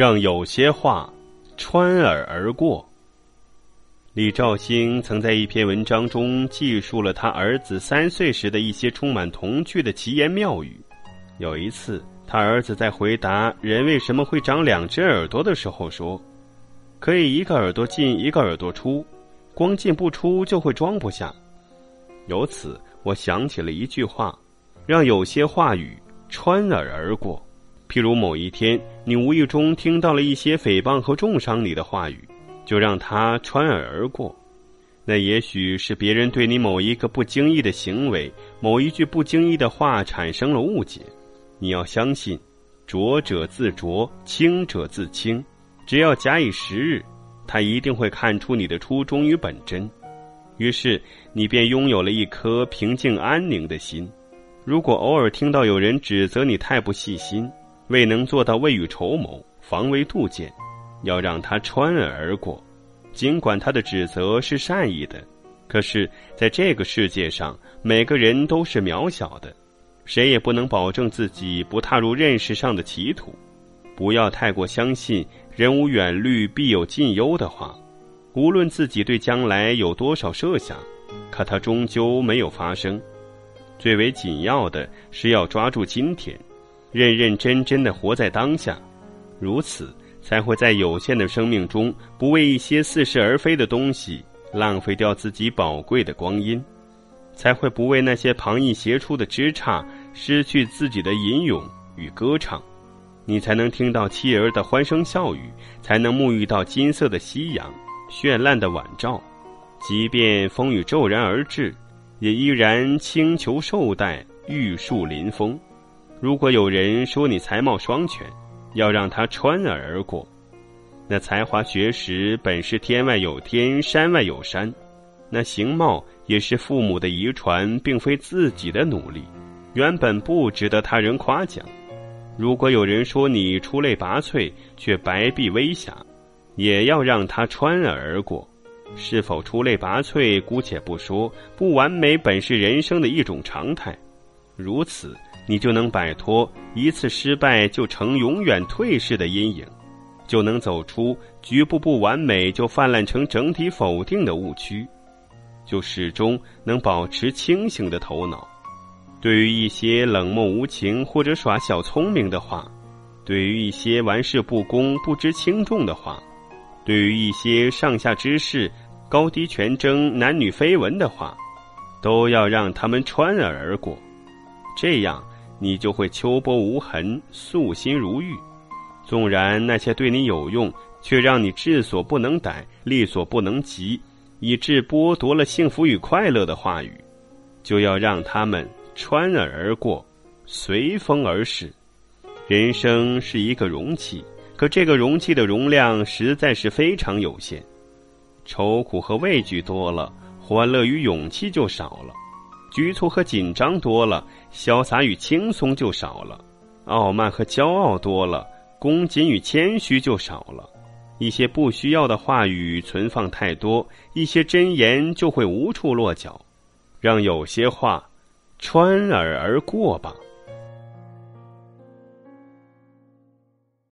让有些话穿耳而过。李兆星曾在一篇文章中记述了他儿子三岁时的一些充满童趣的奇言妙语。有一次，他儿子在回答“人为什么会长两只耳朵”的时候说：“可以一个耳朵进，一个耳朵出，光进不出就会装不下。”由此，我想起了一句话：“让有些话语穿耳而过。”譬如某一天，你无意中听到了一些诽谤和重伤你的话语，就让它穿耳而过。那也许是别人对你某一个不经意的行为、某一句不经意的话产生了误解。你要相信，浊者自浊，清者自清。只要假以时日，他一定会看出你的初衷与本真。于是，你便拥有了一颗平静安宁的心。如果偶尔听到有人指责你太不细心，未能做到未雨绸缪、防微杜渐，要让他穿耳而过。尽管他的指责是善意的，可是在这个世界上，每个人都是渺小的，谁也不能保证自己不踏入认识上的歧途。不要太过相信“人无远虑，必有近忧”的话。无论自己对将来有多少设想，可它终究没有发生。最为紧要的是要抓住今天。认认真真的活在当下，如此才会在有限的生命中，不为一些似是而非的东西浪费掉自己宝贵的光阴，才会不为那些旁逸斜出的枝杈失去自己的吟咏与歌唱。你才能听到妻儿的欢声笑语，才能沐浴到金色的夕阳、绚烂的晚照。即便风雨骤然而至，也依然轻裘绶带，玉树临风。如果有人说你才貌双全，要让他穿耳而过。那才华学识本是天外有天，山外有山，那形貌也是父母的遗传，并非自己的努力，原本不值得他人夸奖。如果有人说你出类拔萃，却白璧微瑕，也要让他穿耳而过。是否出类拔萃，姑且不说，不完美本是人生的一种常态，如此。你就能摆脱一次失败就成永远退市的阴影，就能走出局部不完美就泛滥成整体否定的误区，就始终能保持清醒的头脑。对于一些冷漠无情或者耍小聪明的话，对于一些玩世不恭不知轻重的话，对于一些上下之事高低权争男女绯闻的话，都要让他们穿耳而过，这样。你就会秋波无痕，素心如玉。纵然那些对你有用，却让你志所不能逮、力所不能及，以致剥夺了幸福与快乐的话语，就要让他们穿耳而过，随风而逝。人生是一个容器，可这个容器的容量实在是非常有限。愁苦和畏惧多了，欢乐与勇气就少了。局促和紧张多了，潇洒与轻松就少了；傲慢和骄傲多了，恭谨与谦虚就少了。一些不需要的话语存放太多，一些真言就会无处落脚。让有些话穿耳而过吧。